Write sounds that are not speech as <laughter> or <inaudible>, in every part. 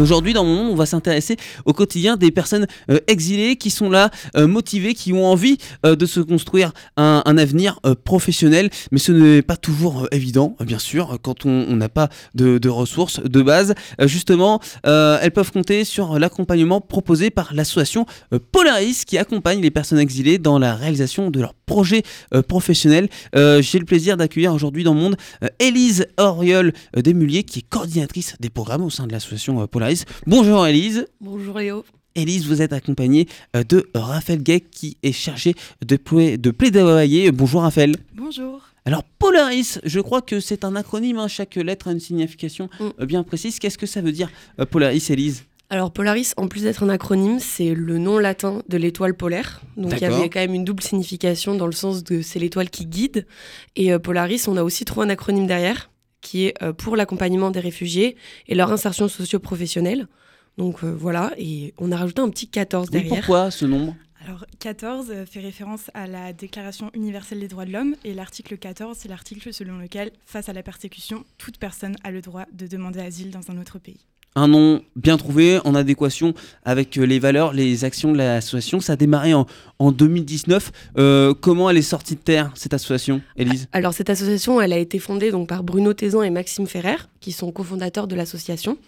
Aujourd'hui, dans mon monde, on va s'intéresser au quotidien des personnes euh, exilées qui sont là, euh, motivées, qui ont envie euh, de se construire un, avenir professionnel. Mais ce n'est pas toujours évident, bien sûr, quand on n'a pas de, ressources de base. justement, elles peuvent compter sur l'accompagnement proposé par l'association Polaris qui accompagne les personnes exilées dans la réalisation de leurs projets professionnels. J'ai le plaisir d'accueillir aujourd'hui dans mon monde Élise Auriol Desmuliers qui est coordinatrice des programmes au sein de l'association Polaris Bonjour Elise. Bonjour Léo. Elise, vous êtes accompagnée euh, de Raphaël Gay qui est chargé de, de plaidoyer. Bonjour Raphaël. Bonjour. Alors Polaris, je crois que c'est un acronyme, hein. chaque lettre a une signification mm. euh, bien précise. Qu'est-ce que ça veut dire euh, Polaris, Elise alors Polaris, en plus d'être un acronyme, c'est le nom latin de l'étoile polaire. Donc il y avait quand même une double signification dans le sens de c'est l'étoile qui guide. Et Polaris, on a aussi trouvé un acronyme derrière qui est euh, pour l'accompagnement des réfugiés et leur insertion socio-professionnelle. Donc euh, voilà, et on a rajouté un petit 14 derrière. pourquoi ce nombre? Alors 14 euh, fait référence à la Déclaration universelle des droits de l'homme et l'article 14 c'est l'article selon lequel face à la persécution, toute personne a le droit de demander asile dans un autre pays un nom bien trouvé, en adéquation avec euh, les valeurs, les actions de l'association. Ça a démarré en, 2019. Euh, comment elle est sortie de terre, cette association, Élise? Alors, cette association, elle a été fondée donc, par Bruno Tézan et Maxime Ferrer, qui sont cofondateurs de l'association.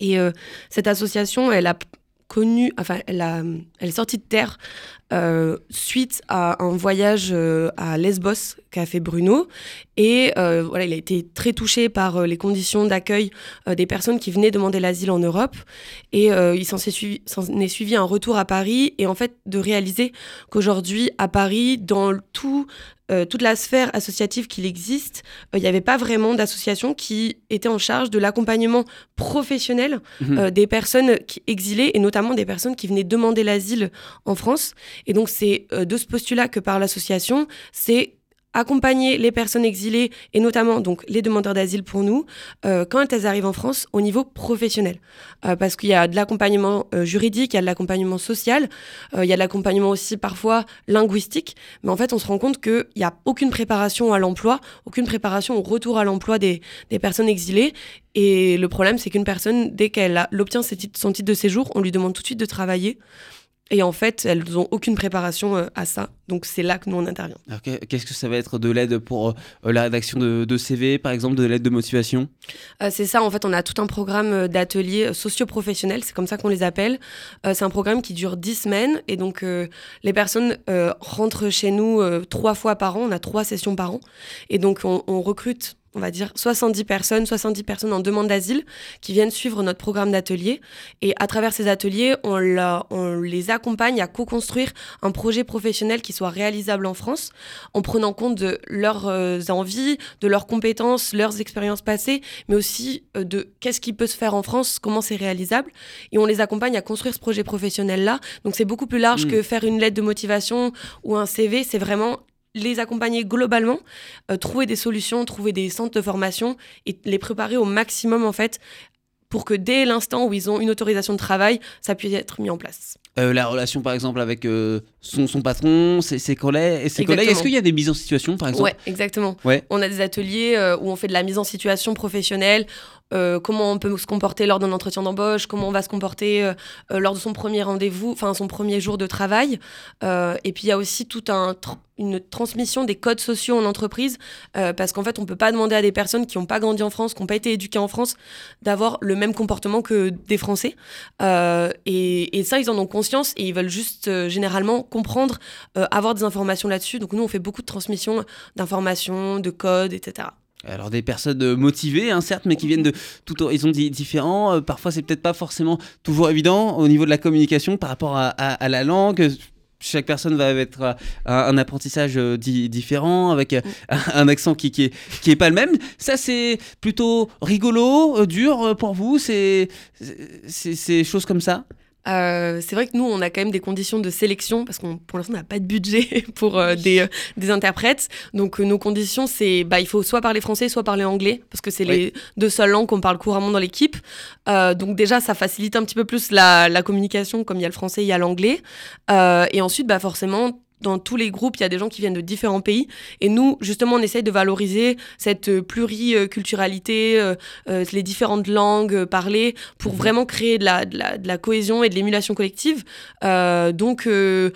Et euh, cette association, elle a connu, enfin, elle, a, elle est sortie de terre suite à un voyage à Lesbos qu'a fait Bruno. Et euh, voilà, il a été très touché par les conditions d'accueil des personnes qui venaient demander l'asile en Europe. Et il s'en est, suivi, est suivi un retour à Paris et en fait de réaliser qu'aujourd'hui, à Paris, dans tout euh, toute la sphère associative qu'il existe, euh, il n'y avait pas vraiment d'association qui était en charge de l'accompagnement professionnel mhm. euh, des personnes qui, exilées et notamment des personnes qui venaient demander l'asile en France. Et donc c'est de ce postulat que par l'association, c'est accompagner les personnes exilées et notamment donc les demandeurs d'asile pour nous euh, quand elles arrivent en France au niveau professionnel. Euh, parce qu'il y a de l'accompagnement euh, juridique, il y a de l'accompagnement social, il y a de l'accompagnement aussi parfois linguistique, mais en fait on se rend compte qu'il n'y a aucune préparation à l'emploi, aucune préparation au retour à l'emploi des, des personnes exilées. Et le problème c'est qu'une personne dès qu'elle obtient son titre de séjour, on lui demande tout de suite de travailler. Et en fait, elles n'ont aucune préparation euh, à ça. Donc c'est là que nous, on intervient. Qu'est-ce que ça va être de l'aide pour euh, la rédaction de, CV, par exemple, de l'aide de motivation? Euh, C'est ça, en fait, on a tout un programme d'ateliers socio-professionnels, c'est comme ça qu'on les appelle. c'est un programme qui dure 10 semaines. Et donc, les personnes rentrent chez nous trois fois par an. On a trois sessions par an. Et donc, on, on recrute on va dire 70 personnes, 70 personnes en demande d'asile qui viennent suivre notre programme d'atelier. Et à travers ces ateliers, on, on les accompagne à co-construire un projet professionnel qui soit réalisable en France, en prenant compte de leurs euh, envies, de leurs compétences, leurs expériences passées, mais aussi euh, de qu'est-ce qui peut se faire en France, comment c'est réalisable. Et on les accompagne à construire ce projet professionnel-là. Donc c'est beaucoup plus large mmh. que faire une lettre de motivation ou un CV, c'est vraiment les accompagner globalement, euh, trouver des solutions, trouver des centres de formation et les préparer au maximum en fait pour que dès l'instant où ils ont une autorisation de travail, ça puisse être mis en place. Euh, la relation par exemple avec euh, son, son, patron, ses, ses collègues, et ses collègues. Est-ce qu'il y a des mises en situation par exemple? Ouais, exactement. On a des ateliers où on fait de la mise en situation professionnelle. Comment on peut se comporter lors d'un entretien d'embauche, comment on va se comporter lors de son premier rendez-vous, enfin son premier jour de travail. et puis il y a aussi tout un une transmission des codes sociaux en entreprise, euh, parce qu'en fait, on ne peut pas demander à des personnes qui n'ont pas grandi en France, qui n'ont pas été éduquées en France, d'avoir le même comportement que des Français. Euh, et, ça, ils en ont conscience et ils veulent juste euh, généralement comprendre, avoir des informations là-dessus. Donc nous, on fait beaucoup de transmission d'informations, de codes, etc. Alors des personnes motivées, hein, certes, mais qui viennent de tout horizon différents. parfois, c'est peut-être pas forcément toujours évident au niveau de la communication par rapport à la langue chaque personne va être un, apprentissage euh, différent, avec euh, un, accent qui, qui, est, pas le même. Ça, c'est plutôt rigolo, euh, dur pour vous? C'est choses comme ça? Euh, c'est vrai que nous, on a quand même des conditions de sélection parce qu'on, pour l'instant, n'a pas de budget <laughs> pour euh, des, euh, des, interprètes. Donc, nos conditions, c'est bah, il faut soit parler français, soit parler anglais parce que c'est les deux seules langues qu'on parle couramment dans l'équipe. donc, déjà, ça facilite un petit peu plus la, la, communication comme il y a le français, il y a l'anglais. et ensuite, bah, forcément, dans tous les groupes, il y a des gens qui viennent de différents pays. Et nous, justement, on essaye de valoriser cette pluriculturalité, euh, euh, les différentes langues euh, parlées, pour Mhm. vraiment créer de la, de la, de la cohésion et de l'émulation collective. Euh, donc, euh,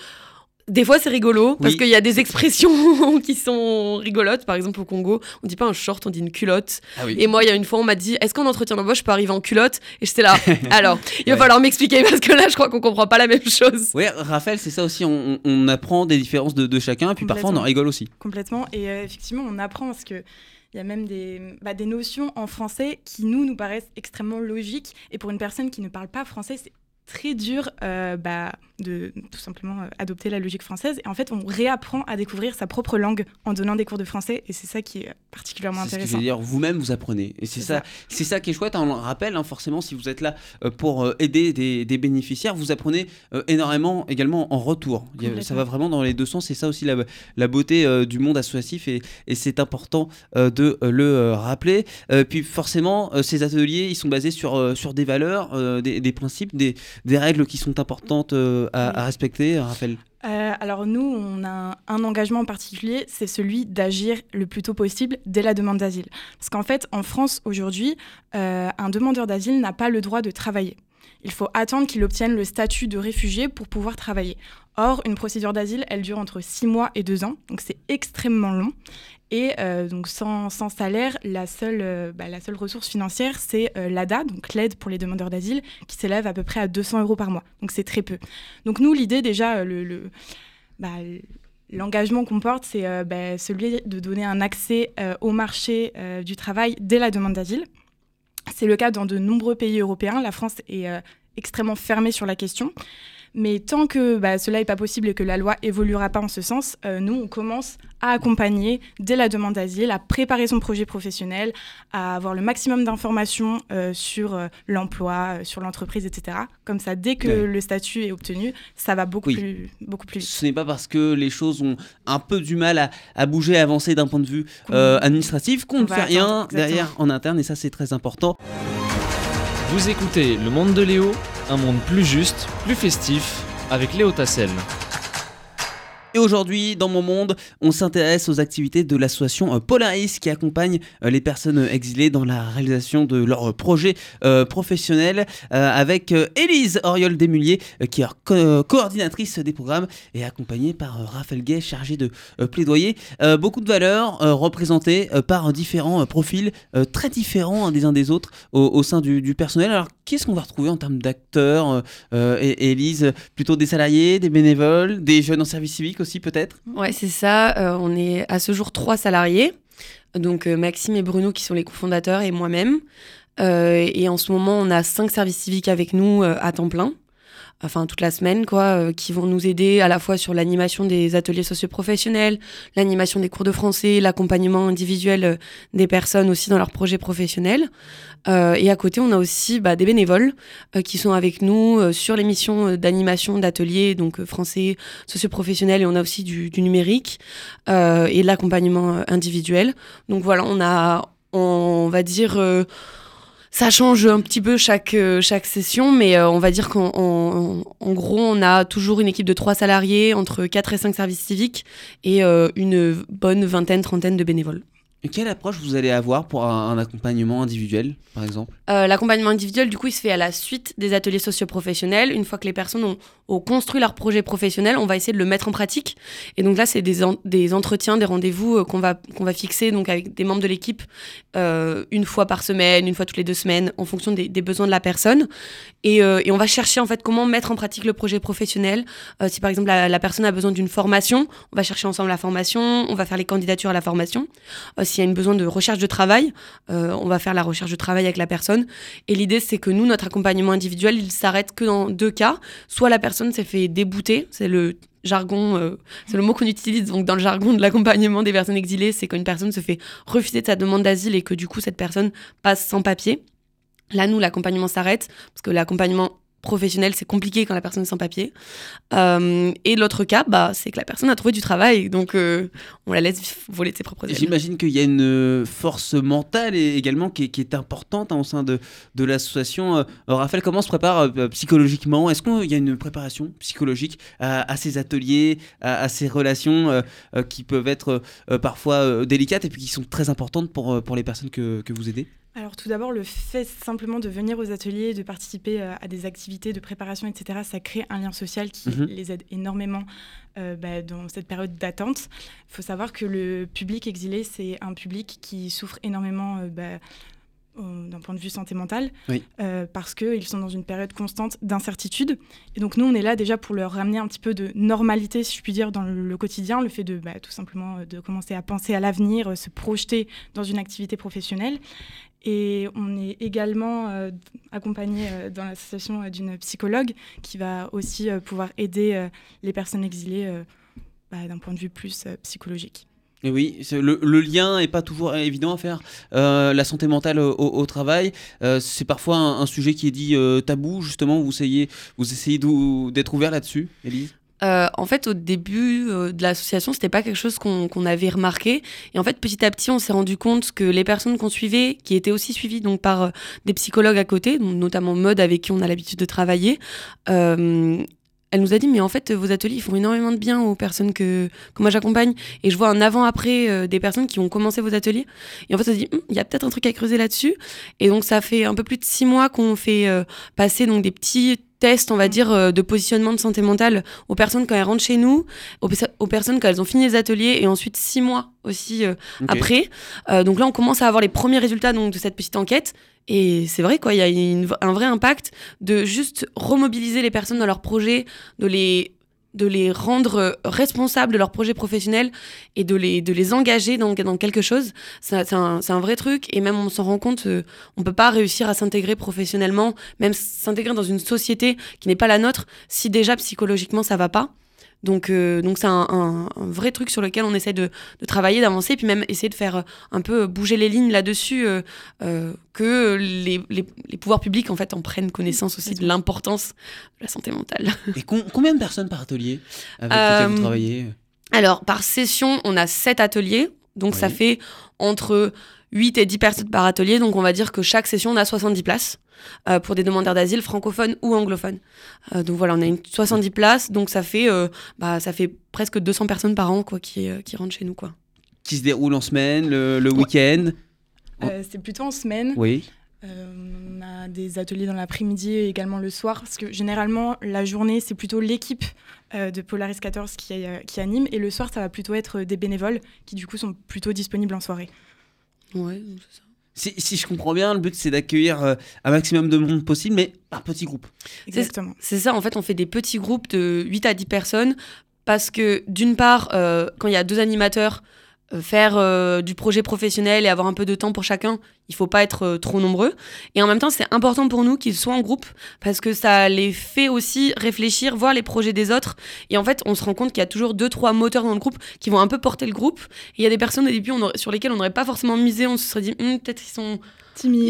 des fois, c'est rigolo, parce Oui. qu'il y a des expressions <laughs> qui sont rigolotes. Par exemple, au Congo, on dit pas un short, on dit une culotte. Ah oui. Et moi, il y a une fois, on m'a dit Est-ce qu'en entretien d'embauche, je peux arriver en culotte? Et j'étais là. <laughs> Alors, il va Ouais. falloir m'expliquer parce que là, je crois qu'on comprend pas la même chose. Ouais, Raphaël, c'est ça aussi. On, on apprend des différences de, de chacun, et puis parfois on en rigole aussi. Complètement. Et euh, effectivement, on apprend parce que il y a même des, bah, des notions en français qui, nous, nous paraissent extrêmement logiques. Et pour une personne qui ne parle pas français, c'est très dur euh, bah, de tout simplement euh, adopter la logique française. Et en fait, on réapprend à découvrir sa propre langue en donnant des cours de français. Et c'est ça qui est particulièrement C'est ce que je intéressant. veux dire, vous-même vous apprenez. Et c'est C'est ça, c'est ça qui est chouette. hein, On le rappelle, hein, forcément, si vous êtes là euh, pour euh, aider des, des bénéficiaires, vous apprenez euh, énormément également en retour. Ça va vraiment dans les deux sens. C'est ça aussi la, la beauté euh, du monde associatif et, et c'est important euh, de euh, le euh, rappeler. Euh, puis forcément, euh, ces ateliers, ils sont basés sur, euh, sur des valeurs, euh, des, des principes, des, des règles qui sont importantes euh, à, respecter, Raphaël. Euh, alors nous, on a un, un engagement en particulier, c'est celui d'agir le plus tôt possible dès la demande d'asile. Parce qu'en fait, en France, aujourd'hui, euh, un demandeur d'asile n'a pas le droit de travailler. Il faut attendre qu'il obtienne le statut de réfugié pour pouvoir travailler. Or, une procédure d'asile, elle dure entre 6 mois et 2 ans, donc c'est extrêmement long. Et euh, donc sans, salaire, la seule, euh, bah, la seule ressource financière, c'est euh, l'ADA, donc l'aide pour les demandeurs d'asile, qui s'élève à peu près à 200 euros par mois. Donc c'est très peu. Donc nous, l'idée déjà, le, bah, l'engagement qu'on porte, c'est bah, celui de donner un accès au marché du travail dès la demande d'asile. C'est le cas dans de nombreux pays européens. La France est euh, extrêmement fermée sur la question. Mais tant que bah, cela n'est pas possible et que la loi évoluera pas en ce sens, euh, nous, on commence à accompagner dès la demande d'asile, à préparer son projet professionnel, à avoir le maximum d'informations euh, sur euh, l'emploi, sur l'entreprise, etc. Comme ça, dès que Ouais. le statut est obtenu, ça va beaucoup, Oui. plus, beaucoup plus vite. Ce n'est pas parce que les choses ont un peu du mal à, à bouger, à avancer d'un point de vue administratif qu'on On ne fait rien exactement. derrière en interne et ça c'est très important. Vous écoutez Le Monde de Léo, un monde plus juste, plus festif, avec Léo Tassel. Et aujourd'hui, dans mon monde, on s'intéresse aux activités de l'association euh, Polaris qui accompagne euh, les personnes euh, exilées dans la réalisation de leurs projets professionnels avec Élise Oriol Desmuliers qui est co- coordinatrice des programmes et accompagnée par Raphaël Gay chargé de plaidoyer. Beaucoup de valeurs représentées par différents profils très différents des uns des autres au, sein du, personnel. Alors qu'est-ce qu'on va retrouver en termes d'acteurs Élise Plutôt des salariés, des bénévoles, des jeunes en service civique aussi c'est ça. Euh, on est à ce jour trois salariés. Donc euh, Maxime et Bruno qui sont les cofondateurs et moi-même. Euh, et en ce moment, on a cinq services civiques avec nous à temps plein. Enfin, toute la semaine, quoi, euh, qui vont nous aider à la fois sur l'animation des ateliers socioprofessionnels, l'animation des cours de français, l'accompagnement individuel euh, des personnes aussi dans leurs projets professionnels. Euh, et à côté, on a aussi bah, des bénévoles euh, qui sont avec nous euh, sur les missions d'animation d'ateliers, donc français, socioprofessionnel, et on a aussi du, du numérique et de l'accompagnement individuel. Donc voilà, on a, on va dire, ça change un petit peu chaque, euh, chaque session, mais euh, on va dire qu'en en, en gros, on a toujours une équipe de trois salariés, entre 4 et 5 services civiques, et euh, une bonne vingtaine, trentaine de bénévoles. Et quelle approche vous allez avoir pour un, un accompagnement individuel, par exemple? Euh, L'accompagnement individuel, du coup, il se fait à la suite des ateliers socioprofessionnels. Une fois que les personnes ont, ont construit leur projet professionnel, on va essayer de le mettre en pratique. Et donc là, c'est des, en- des entretiens, des rendez-vous euh, qu'on va, qu'on va fixer donc avec des membres de l'équipe euh, une fois par semaine, une fois toutes les deux semaines, en fonction des, besoins de la personne. Et, euh, et on va chercher en fait comment mettre en pratique le projet professionnel. Si par exemple la, personne a besoin d'une formation, on va chercher ensemble la formation, on va faire les candidatures à la formation. S'il y a une besoin de recherche de travail, on va faire la recherche de travail avec la personne. Et l'idée, c'est que nous, notre accompagnement individuel, il s'arrête que dans deux cas. Soit la personne s'est fait débouter, c'est le jargon, euh, c'est le mot qu'on utilise donc dans le jargon de l'accompagnement des personnes exilées, c'est qu'une personne se fait refuser de sa demande d'asile et que du coup cette personne passe sans papier. Là, nous, l'accompagnement s'arrête parce que l'accompagnement professionnel, c'est compliqué quand la personne est sans papier. Euh, et l'autre cas, bah, c'est que la personne a trouvé du travail, donc euh, on la laisse voler de ses propres ailes. J'imagine qu'il y a une force mentale et- également qui est, qui est importante hein, au sein de, de l'association. Euh, Raphaël, comment on se prépare euh, psychologiquement? Est-ce qu'il y a une préparation psychologique à, à ces ateliers, à, à ces relations euh, euh, qui peuvent être euh, parfois euh, délicates et puis qui sont très importantes pour, euh, pour les personnes que, que vous aidez? Alors tout d'abord, le fait simplement de venir aux ateliers, de participer euh, à des activités de préparation, etc., ça crée un lien social qui Mhm. les aide énormément euh, bah, dans cette période d'attente. Il faut savoir que le public exilé, c'est un public qui souffre énormément euh, bah, d'un point de vue santé mentale, Oui. euh, parce qu'ils sont dans une période constante d'incertitude. Et donc nous, on est là déjà pour leur ramener un petit peu de normalité, si je puis dire, dans le, quotidien, le fait de bah, tout simplement de commencer à penser à l'avenir, se projeter dans une activité professionnelle. Et on est également euh, accompagné euh, dans l'association euh, d'une psychologue qui va aussi pouvoir aider les personnes exilées bah, d'un point de vue plus psychologique. Oui, le, lien n'est pas toujours évident à faire. La santé mentale au, travail, c'est parfois un, sujet qui est dit tabou, justement. Vous essayez, vous essayez d'être ouvert là-dessus, Élise? Euh, en fait, au début euh, de l'association, c'était pas quelque chose qu'on avait remarqué. Et en fait, petit à petit, on s'est rendu compte que les personnes qu'on suivait, qui étaient aussi suivies donc par euh, des psychologues à côté, notamment Mode avec qui on a l'habitude de travailler, elle nous a dit mais en fait vos ateliers font énormément de bien aux personnes que, que moi j'accompagne. Et je vois un avant-après euh, des personnes qui ont commencé vos ateliers. Et en fait on s'est dit Hum, il y a peut-être un truc à creuser là-dessus. Et donc ça fait un peu plus de six mois qu'on fait passer donc des petits tests on va dire euh, de positionnement de santé mentale aux personnes quand elles rentrent chez nous aux, pe- aux personnes quand elles ont fini les ateliers et ensuite six mois aussi euh, après. Euh, donc là, on commence à avoir les premiers résultats donc, de cette petite enquête. Et c'est vrai, quoi, il y a une- un vrai impact de juste remobiliser les personnes dans leurs projets, de les, de les rendre responsables de leurs projets professionnels et de les, de les engager dans, dans quelque chose. C'est un, un vrai truc. Et même, on s'en rend compte, euh, on peut pas réussir à s'intégrer professionnellement, même s'intégrer dans une société qui n'est pas la nôtre, si déjà psychologiquement ça va pas. Donc, euh, donc c'est un, un- un vrai truc sur lequel on essaie de, de travailler, d'avancer, puis même essayer de faire euh, un peu bouger les lignes là-dessus, euh, euh, que les, les- les pouvoirs publics en fait en prennent connaissance aussi de l'importance de la santé mentale. Et com- combien de personnes par atelier avec Euh, lesquelles vous travaillez? Alors, par session, on a 7 ateliers, donc ça fait entre 8 et 10 personnes par atelier, donc on va dire que chaque session, on a 70 places. Euh, pour des demandeurs d'asile francophones ou anglophones. Euh, donc voilà, on a une 70 places, donc ça fait, euh, bah, ça fait presque 200 personnes par an quoi, qui, euh, qui rentrent chez nous. Quoi. Qui se déroulent en semaine, le, le week-end Euh, c'est plutôt en semaine. Oui. Euh, on a des ateliers dans l'après-midi et également le soir, parce que généralement, la journée, c'est plutôt l'équipe euh, de Polaris 14 qui, euh, qui anime, et le soir, ça va plutôt être des bénévoles qui, du coup, sont plutôt disponibles en soirée. Ouais, c'est ça. Si, si je comprends bien, le but c'est d'accueillir euh, un maximum de monde possible, mais par petits groupes. Exactement. C'est ça, en fait, on fait des petits groupes de 8 à 10 personnes parce que, d'une part, euh, quand il y a deux animateurs, euh, faire euh, du projet professionnel et avoir un peu de temps pour chacun, il faut pas être euh, trop nombreux. Et en même temps, c'est important pour nous qu'ils soient en groupe parce que ça les fait aussi réfléchir, voir les projets des autres. Et en fait, on se rend compte qu'il y a toujours deux, trois moteurs dans le groupe qui vont un peu porter le groupe. Et il y a des personnes au début on aurait- sur lesquelles on n'aurait pas forcément misé. On se serait dit, Hum, peut-être qu'ils sont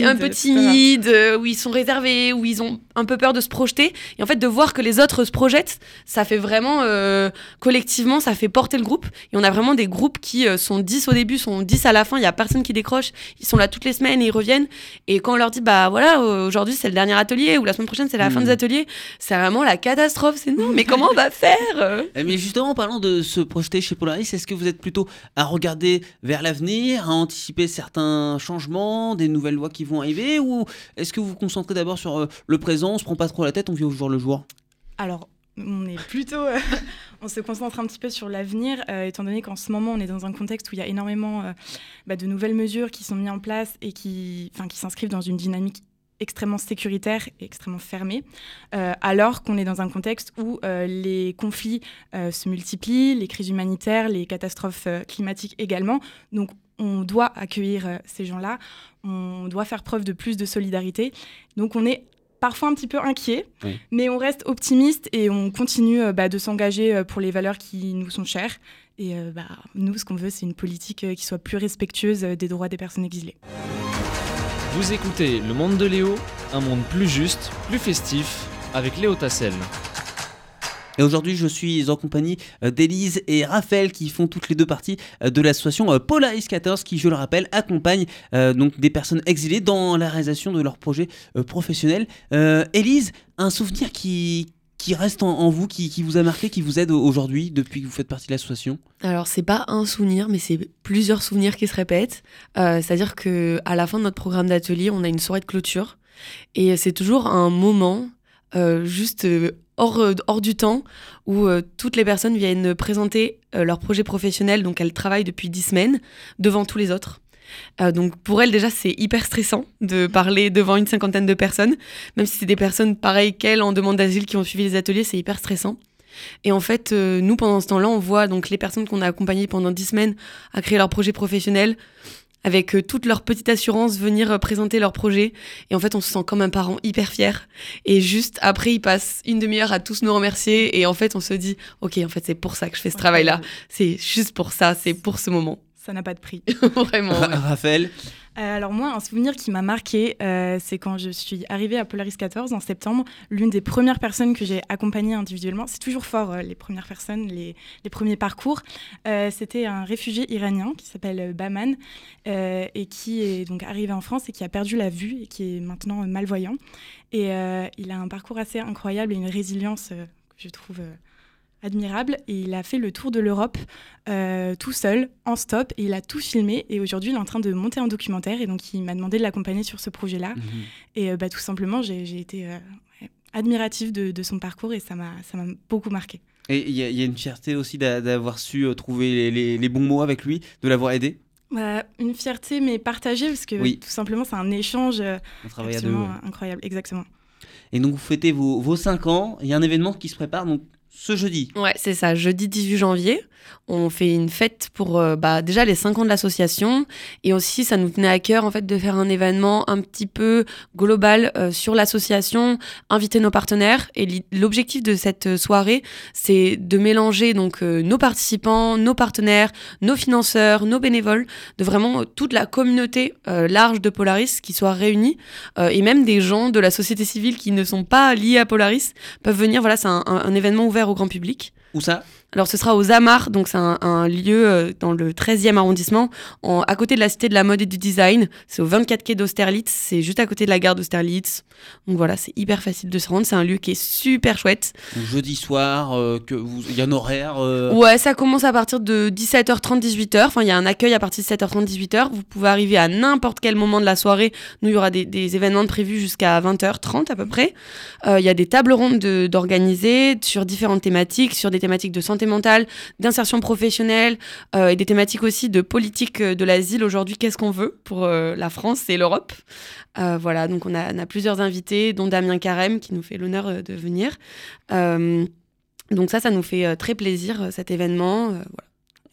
un peu timides, euh, où ils sont réservés, où ils ont un peu peur de se projeter. Et en fait, de voir que les autres se projettent, ça fait vraiment, euh, collectivement, ça fait porter le groupe. Et on a vraiment des groupes qui euh, sont 10 au début, sont 10 à la fin, il y a personne qui décroche, ils sont là toutes les semaines et ils reviennent. Et quand on leur dit, bah voilà, aujourd'hui c'est le dernier atelier, ou la semaine prochaine c'est la fin des ateliers, c'est vraiment la catastrophe. C'est non, mais <laughs> comment on va faire? Eh, Mais justement, en parlant de se projeter chez Polaris, est-ce que vous êtes plutôt à regarder vers l'avenir, à anticiper certains changements, des nouvelles lois qui vont arriver, ou est-ce que vous vous concentrez d'abord sur euh, le présent, on se prend pas trop la tête, on vit au jour le jour? Alors, on est plutôt. euh, <laughs> on se concentre un petit peu sur l'avenir, euh, étant donné qu'en ce moment, on est dans un contexte où il y a énormément euh, bah, de nouvelles mesures qui sont mises en place et qui, qui s'inscrivent dans une dynamique extrêmement sécuritaire et extrêmement fermée, alors qu'on est dans un contexte où les conflits se multiplient, les crises humanitaires, les catastrophes climatiques également. Donc, on doit accueillir ces gens-là, on doit faire preuve de plus de solidarité. Donc, on est parfois un petit peu inquiet, Oui. mais on reste optimiste et on continue euh, bah, de s'engager euh, pour les valeurs qui nous sont chères. Et euh, bah, nous, ce qu'on veut, c'est une politique qui soit plus respectueuse des droits des personnes exilées. Vous écoutez Le Monde de Léo, un monde plus juste, plus festif, avec Léo Tassel. Et aujourd'hui, je suis en compagnie euh, d'Élise et Raphaël qui font toutes les deux parties euh, de l'association euh, Polaris 14 qui, je le rappelle, accompagne donc des personnes exilées dans la réalisation de leurs projets euh, professionnels. Élise, un souvenir qui, qui reste en, vous, qui, qui vous a marqué, qui vous aide aujourd'hui depuis que vous faites partie de l'association? Alors, c'est pas un souvenir, mais c'est plusieurs souvenirs qui se répètent. C'est-à-dire que à la fin de notre programme d'atelier, on a une soirée de clôture. Et c'est toujours un moment juste hors, euh, hors du temps où euh, toutes les personnes viennent présenter euh, leur projet professionnel. Donc, elles travaillent depuis dix semaines devant tous les autres. Donc pour elles déjà c'est hyper stressant de parler devant une cinquantaine de personnes, même si c'est des personnes pareilles qu'elles en demande d'asile qui ont suivi les ateliers, c'est hyper stressant. Et en fait, nous pendant ce temps-là, on voit donc les personnes qu'on a accompagnées pendant dix semaines à créer leur projet professionnel, avec euh, toute leur petite assurance venir euh, présenter leur projet. Et en fait, on se sent comme un parent hyper fier. Et juste après, ils passent une demi-heure à tous nous remercier. Et en fait, on se dit, ok, en fait, c'est pour ça que je fais ce travail-là. C'est juste pour ça, c'est pour ce moment. Ça n'a pas de prix. <laughs> Vraiment. Ouais. Raphaël Euh, alors moi, un souvenir qui m'a marqué, euh, c'est quand je suis arrivée à Polaris 14 en septembre. L'une des premières personnes que j'ai accompagnées individuellement, c'est toujours fort euh, les premières personnes, les, les premiers parcours. C'était un réfugié iranien qui s'appelle Baman et qui est donc arrivé en France et qui a perdu la vue et qui est maintenant malvoyant. Et il a un parcours assez incroyable et une résilience que je trouve admirable. Et il a fait le tour de l'Europe euh, tout seul, en stop, et il a tout filmé. Et aujourd'hui, il est en train de monter un documentaire. Et donc, il m'a demandé de l'accompagner sur ce projet-là. Mhm. Et euh, bah, tout simplement, j'ai été euh, admirative de, de son parcours et ça m'a beaucoup marqué. Et il y, a- il y a une fierté aussi d'a- d'avoir su euh, trouver les, les- les bons mots avec lui, de l'avoir aidé? Bah, une fierté, mais partagée, parce que Oui. tout simplement, c'est un échange deux. absolument ouais. incroyable. Exactement. Et donc vous fêtez vos, vos 5 ans, il y a un événement qui se prépare donc ce jeudi. Ouais, c'est ça. Jeudi 18 janvier, on fait une fête pour euh, bah, déjà les 5 ans de l'association. Et aussi, ça nous tenait à cœur en fait de faire un événement un petit peu global euh, sur l'association, inviter nos partenaires. Et l'objectif de cette soirée, c'est de mélanger donc euh, nos participants, nos partenaires, nos financeurs, nos bénévoles, de vraiment euh, toute la communauté euh, large de Polaris qui soit réunie. euh, et même des gens de la société civile qui ne sont pas liés à Polaris peuvent venir. Voilà, c'est un événement ouvert au grand public. Où ça? Alors ce sera aux Amars, donc c'est un, un lieu euh, dans le 13e arrondissement, en- à côté de la Cité de la Mode et du Design. C'est au 24 quai d'Austerlitz, c'est juste à côté de la gare d'Austerlitz. Donc voilà, c'est hyper facile de se rendre, c'est un lieu qui est super chouette. Donc, Jeudi soir, euh, que vous- il y a un horaire. euh, Ouais, ça commence à partir de 17h30, 18h. Enfin, il y a un accueil à partir de 17h30, 18h. Vous pouvez arriver à n'importe quel moment de la soirée. Nous, il y aura des, des événements prévus jusqu'à 20h30 à peu près. Euh, Il y a des tables rondes de- d'organiser sur différentes thématiques, sur des thématiques de santé mentale, d'insertion professionnelle euh, et des thématiques aussi de politique euh, de l'asile. Aujourd'hui, qu'est-ce qu'on veut pour euh, la France et l'Europe? Voilà, donc on a, plusieurs invités, dont Damien Carême qui nous fait l'honneur de venir. Donc ça, ça nous fait très plaisir, cet événement.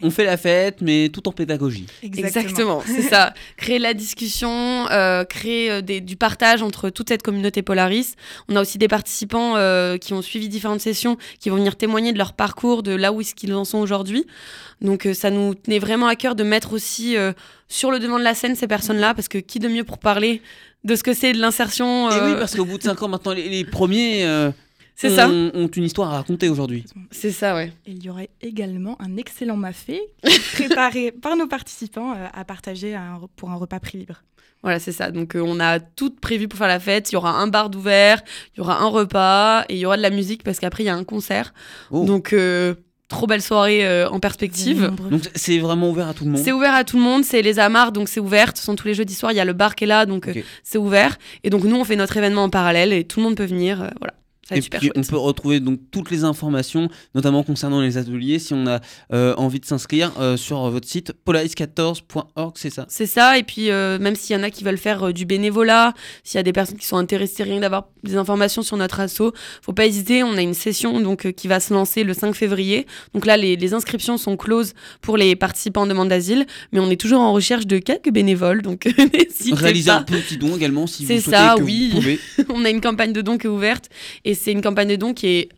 On fait la fête, mais tout en pédagogie. Exactement, <laughs> c'est ça. Créer la discussion, euh, créer euh, des- du partage entre toute cette communauté Polaris. On a aussi des participants euh, qui ont suivi différentes sessions, qui vont venir témoigner de leur parcours, de là où est-ce qu'ils en sont aujourd'hui. Donc euh, ça nous tenait vraiment à cœur de mettre aussi euh, sur le devant de la scène ces personnes-là, parce que qui de mieux pour parler de ce que c'est de l'insertion Et oui, parce qu'au bout de 5 ans, maintenant, les, les premiers euh, C'est ont, ça, ont une histoire à raconter aujourd'hui. c'est ça, ouais. Et il y aurait également un excellent mafé préparé <laughs> par nos participants euh, à partager un- pour un repas prix libre. Voilà, c'est ça. Donc, euh, on a tout prévu pour faire la fête. Il y aura un bar d'ouvert, il y aura un repas et il y aura de la musique parce qu'après, il y a un concert. Oh. Donc, euh, trop belle soirée euh, en perspective. Donc c'est vraiment ouvert à tout le monde. C'est ouvert à tout le monde, c'est les Amars, donc c'est ouvert. Ce sont tous les jeudis soirs, il y a le bar qui est là, donc euh, c'est ouvert. Et donc, nous, on fait notre événement en parallèle et tout le monde peut venir. euh, voilà, ça Et super puis on peut retrouver donc toutes les informations, notamment concernant les ateliers, si on a euh, envie de s'inscrire euh, sur votre site polaris14.org, c'est ça? C'est ça, et puis euh, même s'il y en a qui veulent faire euh, du bénévolat, s'il y a des personnes qui sont intéressées rien d'avoir des informations sur notre asso, faut pas hésiter, on a une session donc euh, qui va se lancer le 5 février. Donc là, les, les inscriptions sont closes pour les participants en demande d'asile, mais on est toujours en recherche de quelques bénévoles, donc <laughs> n'hésitez Réaliser pas. un petit don également si vous souhaitez ça, que oui. vous pouvez. <laughs> on a une campagne de dons qui est ouverte, et c'est une campagne de dons qui est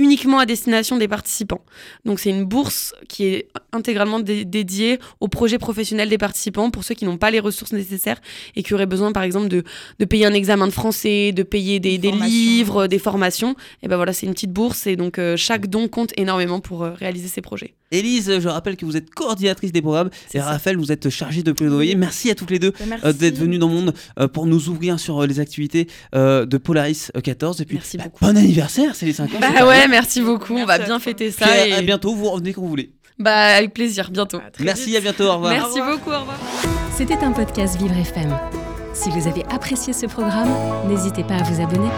uniquement à destination des participants. Donc c'est une bourse qui est intégralement dé- dédiée au projet professionnel des participants pour ceux qui n'ont pas les ressources nécessaires et qui auraient besoin par exemple de, de payer un examen de français, de payer des, Des livres, des formations. Et ben voilà, c'est une petite bourse et donc euh, chaque don compte énormément pour euh, réaliser ces projets. Élise, je rappelle que vous êtes coordinatrice des programmes et ça. Raphaël, vous êtes chargée de plaidoyer. Merci à toutes les deux Bah, euh, d'être venues dans le monde euh, pour nous ouvrir sur euh, les activités euh, de Polaris euh, 14. Et puis, Merci bah, beaucoup. bon anniversaire, c'est les 5 ans. Bah ouais, merci beaucoup. On va bien fêter ça. et- à bientôt, vous revenez quand vous voulez. Bah avec plaisir, bientôt. À Merci, vite. à bientôt, au revoir. Merci beaucoup, au revoir. C'était un podcast Vivre FM. Si vous avez apprécié ce programme, n'hésitez pas à vous abonner.